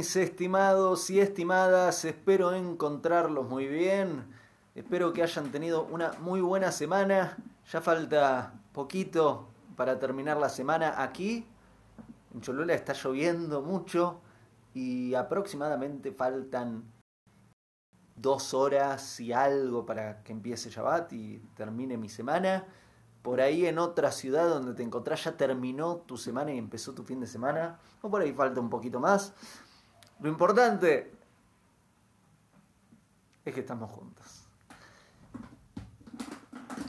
Estimados y estimadas, espero encontrarlos muy bien, espero que hayan tenido una muy buena semana, ya falta poquito para terminar la semana aquí, en Cholula está lloviendo mucho y aproximadamente faltan dos horas y algo para que empiece Shabbat y termine mi semana. Por ahí en otra ciudad donde te encontrás ya terminó tu semana y empezó tu fin de semana. O por ahí falta un poquito más. Lo importante es que estamos juntos.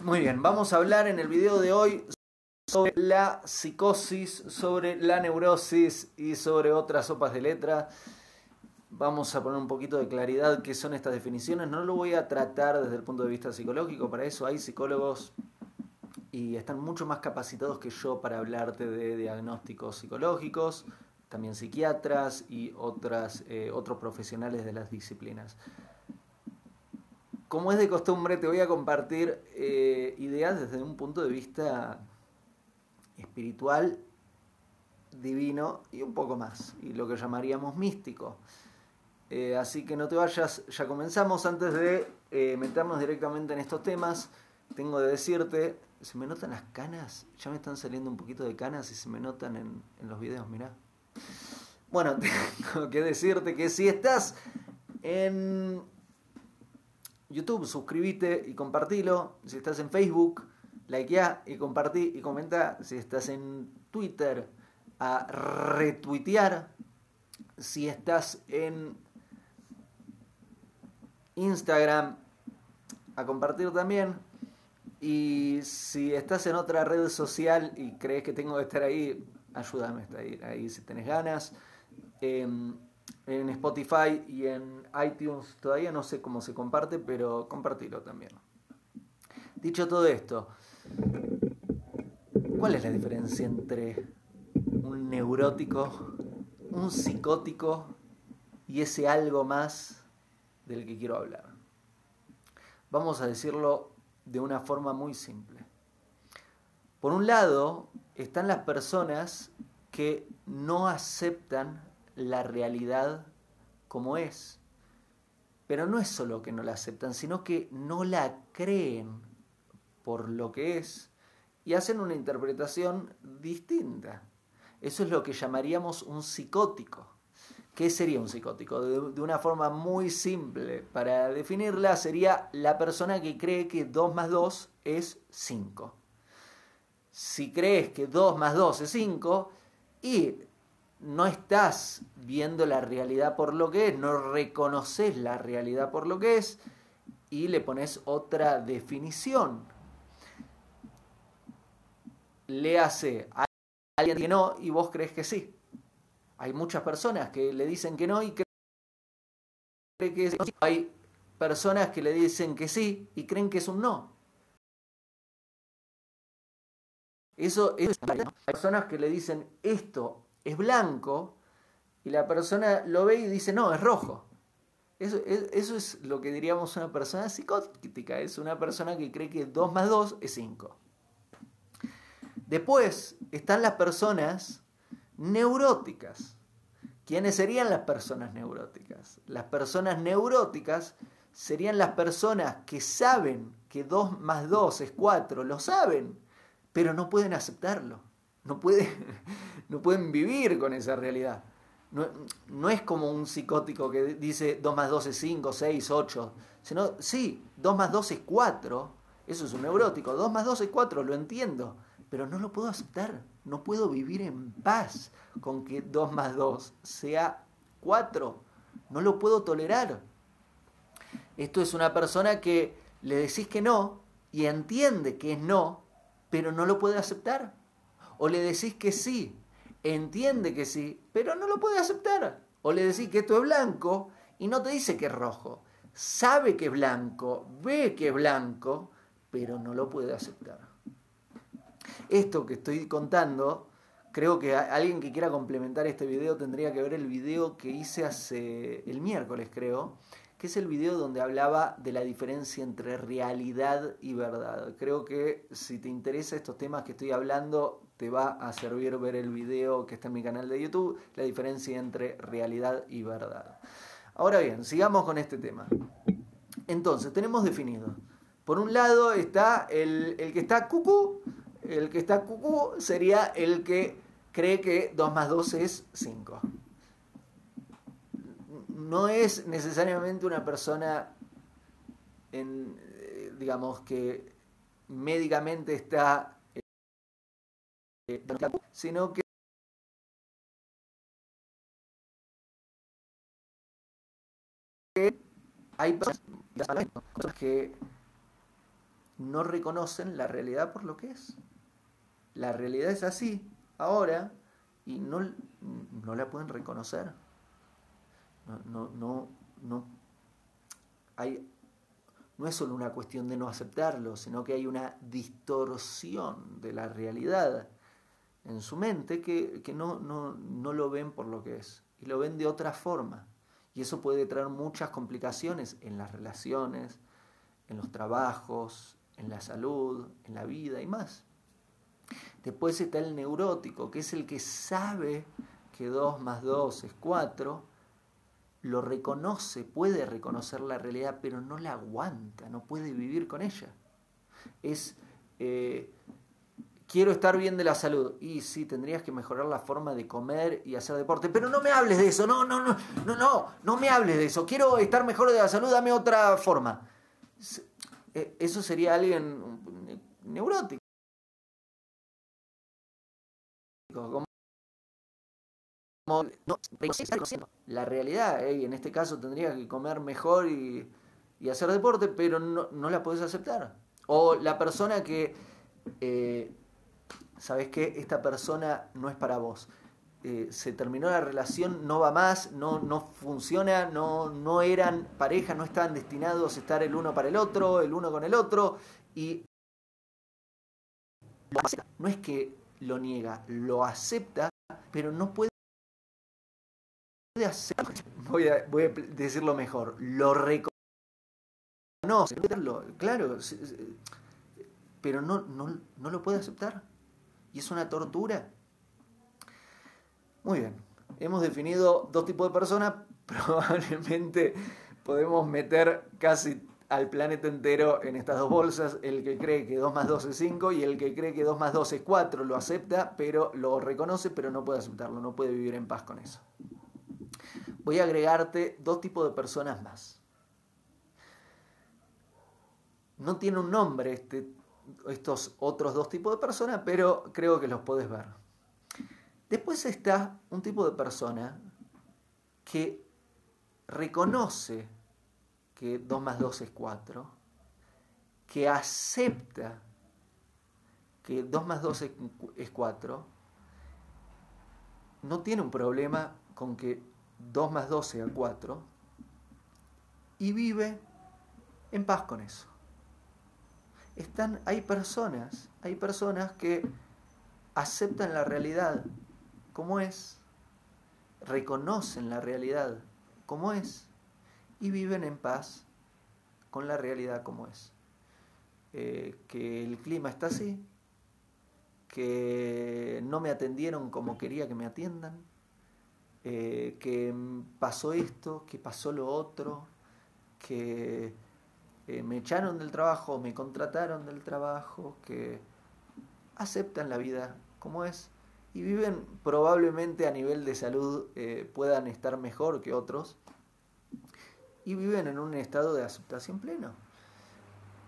Muy bien, vamos a hablar en el video de hoy sobre la psicosis, sobre la neurosis y sobre otras sopas de letra. Vamos a poner un poquito de claridad qué son estas definiciones. No lo voy a tratar desde el punto de vista psicológico, para eso hay psicólogos y están mucho más capacitados que yo para hablarte de diagnósticos psicológicos, también psiquiatras y otras, eh, otros profesionales de las disciplinas. Como es de costumbre, te voy a compartir eh, ideas desde un punto de vista espiritual, divino y un poco más, y lo que llamaríamos místico. Eh, así que no te vayas, ya comenzamos. Antes de meternos directamente en estos temas, tengo de decirte se me notan las canas, ya me están saliendo un poquito de canas y se me notan en, los videos, mirá. Bueno, tengo que decirte que si estás en YouTube, suscríbete y compartilo. Si estás en Facebook, likea y compartí y comenta. Si estás en Twitter, a retuitear. Si estás en Instagram, a compartir también. Y si estás en otra red social y crees que tengo que estar ahí, ayúdame ahí, si tenés ganas. en Spotify y en iTunes todavía no sé cómo se comparte, pero compartilo también. Dicho todo esto, ¿cuál es la diferencia entre un neurótico, un psicótico y ese algo más del que quiero hablar? Vamos a decirlo de una forma muy simple. Por un lado, están las personas que no aceptan la realidad como es. Pero no es solo que no la aceptan, sino que no la creen por lo que es y hacen una interpretación distinta. Eso es lo que llamaríamos un psicótico. ¿Qué sería un psicótico? De, una forma muy simple, para definirla, sería la persona que cree que 2 más 2 es 5. Si crees que 2 más 2 es 5 y no estás viendo la realidad por lo que es, no reconoces la realidad por lo que es y le pones otra definición. Le hace a alguien que no y vos crees que sí. Hay muchas personas que le dicen que no y creen que sí. Hay personas que le dicen que sí y creen que es un no. Eso es. Hay personas que le dicen esto es blanco y la persona lo ve y dice no, es rojo. Eso, eso es lo que diríamos una persona psicótica. Es una persona que cree que 2 más 2 es 5. Después están las personas neuróticas. ¿Quiénes serían las personas neuróticas? Las personas neuróticas serían las personas que saben que 2 más 2 es 4, lo saben, pero no pueden aceptarlo. No, no pueden vivir con esa realidad. No, no, es como un psicótico que dice 2 más 2 es 5, 6, 8. Sino, sí, 2 más 2 es 4. Eso es un neurótico. 2 más 2 es 4, lo entiendo pero no lo puedo aceptar. No puedo vivir en paz con que 2 más 2 sea 4. No lo puedo tolerar. Esto es una persona que le decís que no y entiende que es no, pero no lo puede aceptar. O le decís que sí, entiende que sí, pero no lo puede aceptar. O le decís que esto es blanco y no te dice que es rojo. Sabe que es blanco, ve que es blanco, pero no lo puede aceptar. Esto que estoy contando, creo que alguien que quiera complementar este video tendría que ver el video que hice hace el miércoles, creo, que es el video donde hablaba de la diferencia entre realidad y verdad. Creo que si te interesa estos temas que estoy hablando, te va a servir ver el video que está en mi canal de YouTube, la diferencia entre realidad y verdad. Ahora bien, sigamos con este tema. Entonces, tenemos definido. Por un lado está el, el que está cucú, el que está cucú sería el que cree que 2 más 2 es 5. No es necesariamente una persona, en, eh, digamos, que médicamente está, eh, sino que hay personas que no reconocen la realidad por lo que es. La realidad es así, ahora, y no, no la pueden reconocer. No, no, no, hay, no es solo una cuestión de no aceptarlo, sino que hay una distorsión de la realidad en su mente que, que no, no, no lo ven por lo que es, y lo ven de otra forma. Y eso puede traer muchas complicaciones en las relaciones, en los trabajos, en la salud, en la vida y más. Después está el neurótico, que es el que sabe que 2 más 2 es 4, lo reconoce, puede reconocer la realidad, pero no la aguanta, no puede vivir con ella. Es, eh, quiero estar bien de la salud. Y sí, tendrías que mejorar la forma de comer y hacer deporte. Pero no me hables de eso, no, no, no, no, no, no me hables de eso. Quiero estar mejor de la salud, dame otra forma. Eh, eso sería alguien neurótico. La realidad, eh, en este caso tendría que comer mejor y, hacer deporte, pero no, la puedes aceptar. O la persona que eh, ¿sabes qué? Esta persona no es para vos. Eh, se terminó la relación, no va más, no, no funciona, no, no eran pareja, no estaban destinados a estar el uno para el otro, el uno con el otro, y no es que lo niega, lo acepta, pero no puede hacer, voy a, voy a decirlo mejor, lo reconoce, claro, pero no, no, no lo puede aceptar. Y es una tortura. Muy bien, hemos definido dos tipos de personas, probablemente podemos meter casi al planeta entero en estas dos bolsas, el que cree que 2 más 2 es 5 y el que cree que 2 más 2 es 4 lo acepta, pero lo reconoce, pero no puede aceptarlo, no puede vivir en paz con eso. Voy a agregarte dos tipos de personas más. No tiene un nombre este estos otros dos tipos de personas, pero creo que los puedes ver. Después está un tipo de persona que reconoce que 2 más 2 es 4, que acepta que 2 más 2 es 4, no tiene un problema con que 2 más 2 sea 4 y vive en paz con eso están, hay personas, hay personas que aceptan la realidad como es, reconocen la realidad como es y viven en paz con la realidad como es. Eh, que el clima está así, que no me atendieron como quería que me atiendan, eh, que pasó esto, que pasó lo otro, que eh, me echaron del trabajo, me contrataron del trabajo, que aceptan la vida como es y viven probablemente a nivel de salud eh, puedan estar mejor que otros y viven en un estado de aceptación pleno.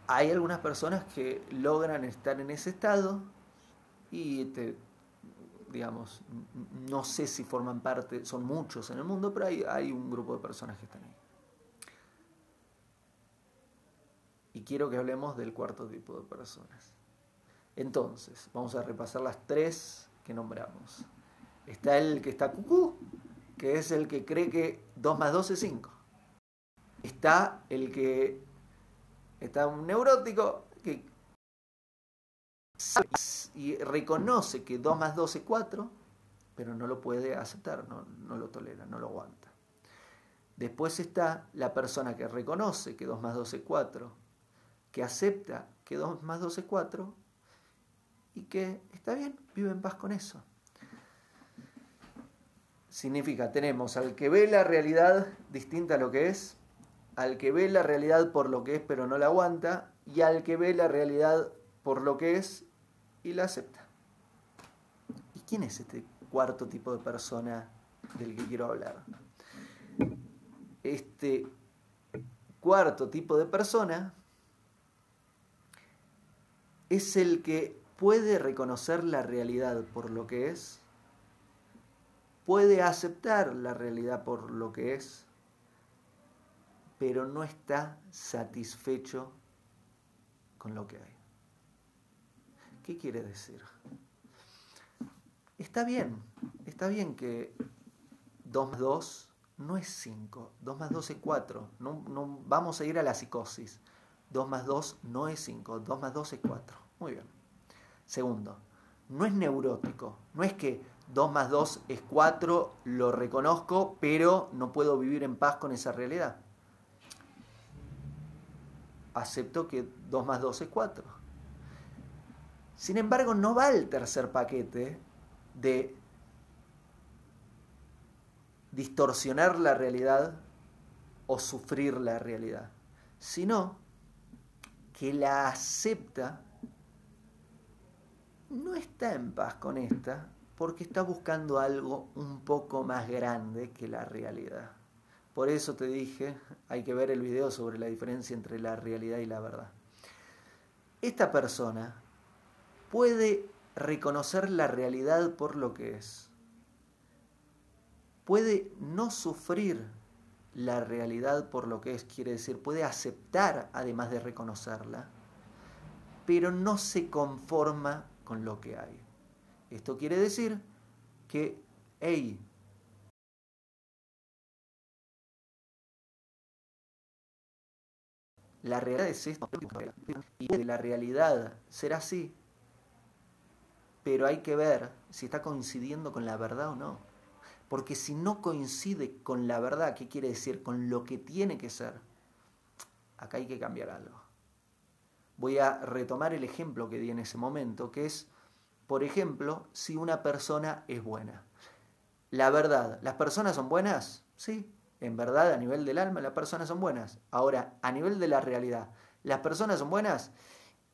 Hay algunas personas que logran estar en ese estado y digamos, no sé si forman parte, son muchos en el mundo, pero hay, un grupo de personas que están ahí. y quiero que hablemos del cuarto tipo de personas. Entonces, vamos a repasar las tres que nombramos. Está el que está cucú, que es el que cree que 2 más 2 es 5. Está el que está un neurótico que y reconoce que 2 más 2 es 4, pero no lo puede aceptar, no, no lo tolera, no lo aguanta. Después está la persona que reconoce que 2 más 2 es 4, que acepta que 2 más 2 es 4 y que está bien, vive en paz con eso. Significa, tenemos al que ve la realidad distinta a lo que es, al que ve la realidad por lo que es pero no la aguanta, y al que ve la realidad por lo que es y la acepta. ¿Y quién es este cuarto tipo de persona del que quiero hablar? Este cuarto tipo de persona es el que puede reconocer la realidad por lo que es, puede aceptar la realidad por lo que es, pero no está satisfecho con lo que hay. ¿Qué quiere decir? Está bien, está bien que 2 más 2 no es 5, 2 más 2 es 4. No, no, vamos a ir a la psicosis. 2 más 2 no es 5, 2 más 2 es 4. Muy bien. Segundo, no es neurótico, no es que 2 más 2 es 4, lo reconozco, pero no puedo vivir en paz con esa realidad. Acepto que 2 más 2 es 4. Sin embargo, no va el tercer paquete de distorsionar la realidad o sufrir la realidad, sino que la acepta no está en paz con esta porque está buscando algo un poco más grande que la realidad. Por eso te dije, hay que ver el video sobre la diferencia entre la realidad y la verdad. Esta persona puede reconocer la realidad por lo que es. Puede no sufrir la realidad por lo que es, quiere decir, puede aceptar además de reconocerla, pero no se conforma con lo que hay. Esto quiere decir que, hey, la realidad es esto, y de la realidad será así, pero hay que ver si está coincidiendo con la verdad o no. Porque si no coincide con la verdad, ¿qué quiere decir? Con lo que tiene que ser, acá hay que cambiar algo voy a retomar el ejemplo que di en ese momento, que es, por ejemplo, si una persona es buena. La verdad, ¿las personas son buenas? Sí, en verdad, a nivel del alma, las personas son buenas. Ahora, a nivel de la realidad, ¿las personas son buenas?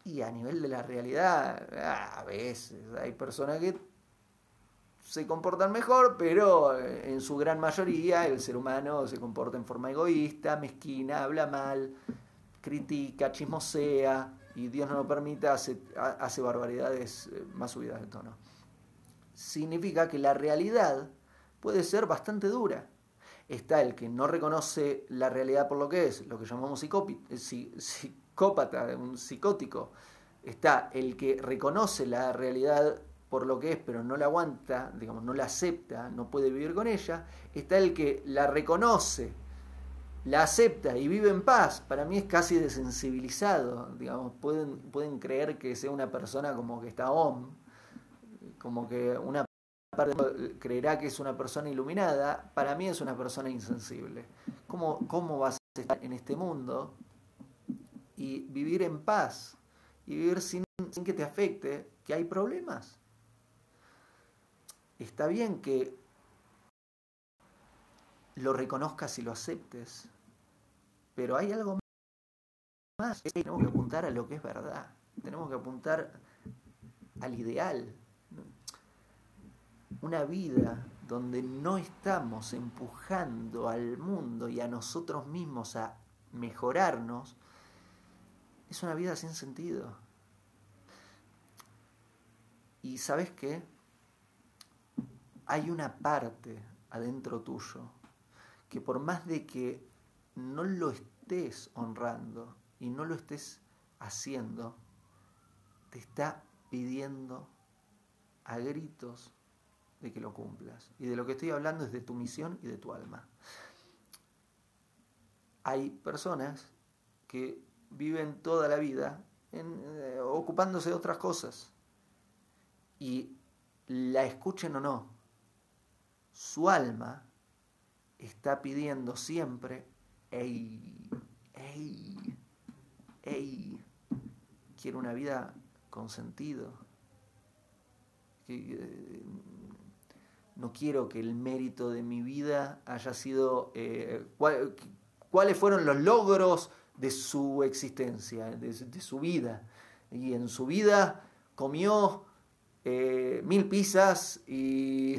Y a nivel de la realidad, a veces hay personas que se comportan mejor, pero en su gran mayoría el ser humano se comporta en forma egoísta, mezquina, habla mal, critica, chismosea y Dios no lo permite, hace, hace barbaridades eh, más subidas de tono. Significa que la realidad puede ser bastante dura. Está el que no reconoce la realidad por lo que es, lo que llamamos eh, psicópata, un psicótico. Está el que reconoce la realidad por lo que es, pero no la aguanta, digamos, no la acepta, no puede vivir con ella. Está el que la reconoce, la acepta y vive en paz, para mí es casi desensibilizado. Digamos, pueden, pueden creer que sea una persona como que está om, como que una parte creerá que es una persona iluminada, para mí es una persona insensible. ¿Cómo, cómo vas a estar en este mundo y vivir en paz y vivir sin, sin que te afecte que hay problemas? Está bien que lo reconozcas y lo aceptes. Pero hay algo más. Tenemos que apuntar a lo que es verdad. Tenemos que apuntar al ideal. Una vida donde no estamos empujando al mundo y a nosotros mismos a mejorarnos, es una vida sin sentido. Y sabes qué? Hay una parte adentro tuyo que por más de que no lo estés honrando y no lo estés haciendo, te está pidiendo a gritos de que lo cumplas. Y de lo que estoy hablando es de tu misión y de tu alma. Hay personas que viven toda la vida eh, ocupándose de otras cosas. Y la escuchen o no, su alma está pidiendo siempre, ey, ey, ey, quiero una vida con sentido, eh, no quiero que el mérito de mi vida haya sido eh, cuáles fueron los logros de su existencia, de, su vida. Y en su vida comió eh, mil pizzas y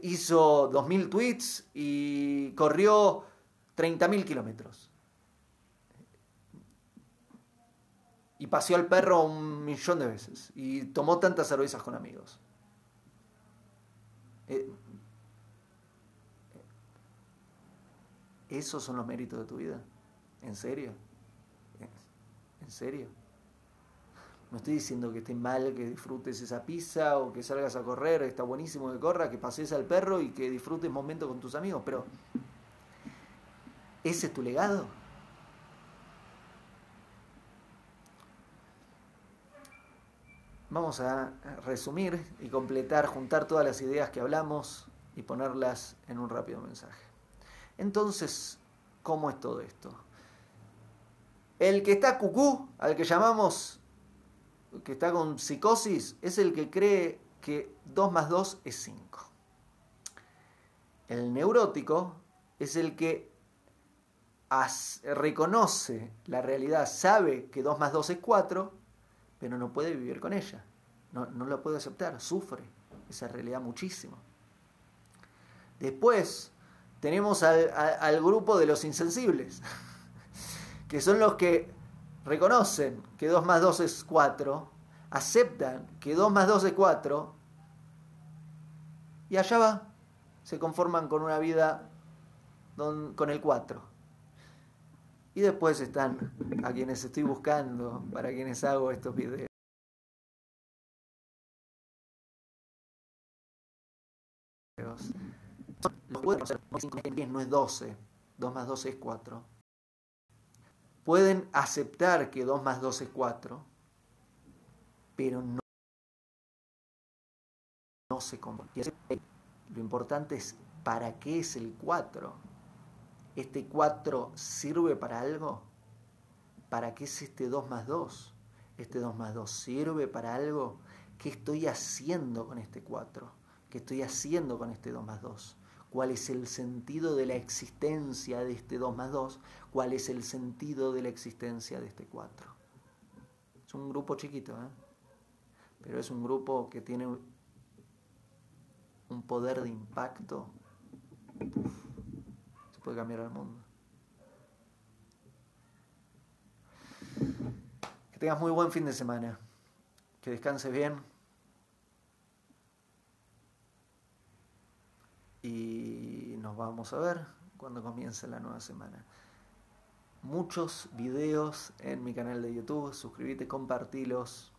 hizo dos mil tweets y corrió 30.000 kilómetros. Y paseó al perro un millón de veces. Y tomó tantas cervezas con amigos. Eh, ¿Esos son los méritos de tu vida? ¿En serio? ¿En serio? No estoy diciendo que esté mal que disfrutes esa pizza o que salgas a correr, está buenísimo que corras, que pases al perro y que disfrutes momentos con tus amigos, pero ¿ese es tu legado? Vamos a resumir y completar, juntar todas las ideas que hablamos y ponerlas en un rápido mensaje. Entonces, ¿cómo es todo esto? El que está cucú, al que llamamos, que está con psicosis, es el que cree que 2 más 2 es 5. El neurótico es el que reconoce la realidad, sabe que 2 más 2 es 4, pero no puede vivir con ella. No, la puede aceptar, sufre esa realidad muchísimo. Después tenemos al, grupo de los insensibles, que son los que reconocen que 2 más 2 es 4, aceptan que 2 más 2 es 4, y allá va, se conforman con una vida con el 4. Y después están a quienes estoy buscando, para quienes hago estos videos. no es 12, 2 más 12 es 4. Pueden aceptar que 2 más 2 es 4, pero no, no se convierten. Lo importante es para qué es el 4 ¿Este 4 sirve para algo? ¿Para qué es este 2 más 2? ¿Este 2 más 2 sirve para algo? ¿Qué estoy haciendo con este 4? ¿Qué estoy haciendo con este 2 más 2? ¿Cuál es el sentido de la existencia de este 2 más 2? ¿Cuál es el sentido de la existencia de este 4? Es un grupo chiquito, ¿eh? pero es un grupo que tiene un poder de impacto puede cambiar el mundo. Que tengas muy buen fin de semana. Que descanses bien. Y nos vamos a ver cuando comience la nueva semana. Muchos videos en mi canal de YouTube. Suscríbete, compartilos.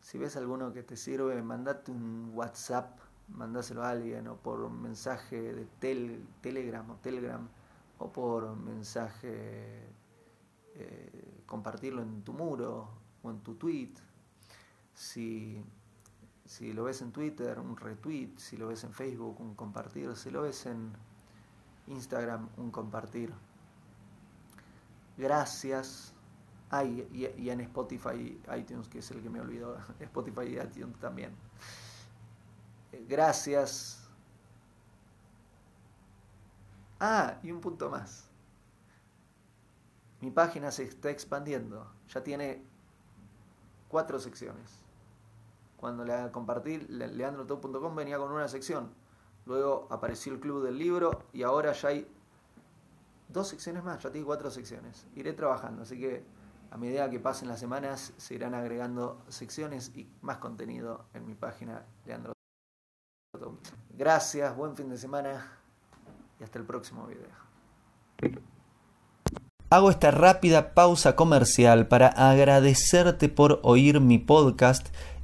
Si ves alguno que te sirve, mandate un WhatsApp mandáselo a alguien o por un mensaje de Telegram o Telegram o por mensaje eh, compartirlo en tu muro o en tu tweet. Si lo ves en Twitter, un retweet, si lo ves en Facebook, un compartir, si lo ves en Instagram, un compartir. Gracias. Ah, y, y en Spotify, iTunes, que es el que me olvidó, Spotify y iTunes también gracias. Ah, y un punto más. Mi página se está expandiendo. Ya tiene cuatro secciones. Cuando la compartí, leandrotop.com venía con una sección. Luego apareció el club del libro y ahora ya hay dos secciones más. Ya tiene cuatro secciones. Iré trabajando, así que a medida que pasen las semanas se irán agregando secciones y más contenido en mi página Leandro. Gracias, buen fin de semana y hasta el próximo video. Hago esta rápida pausa comercial para agradecerte por oír mi podcast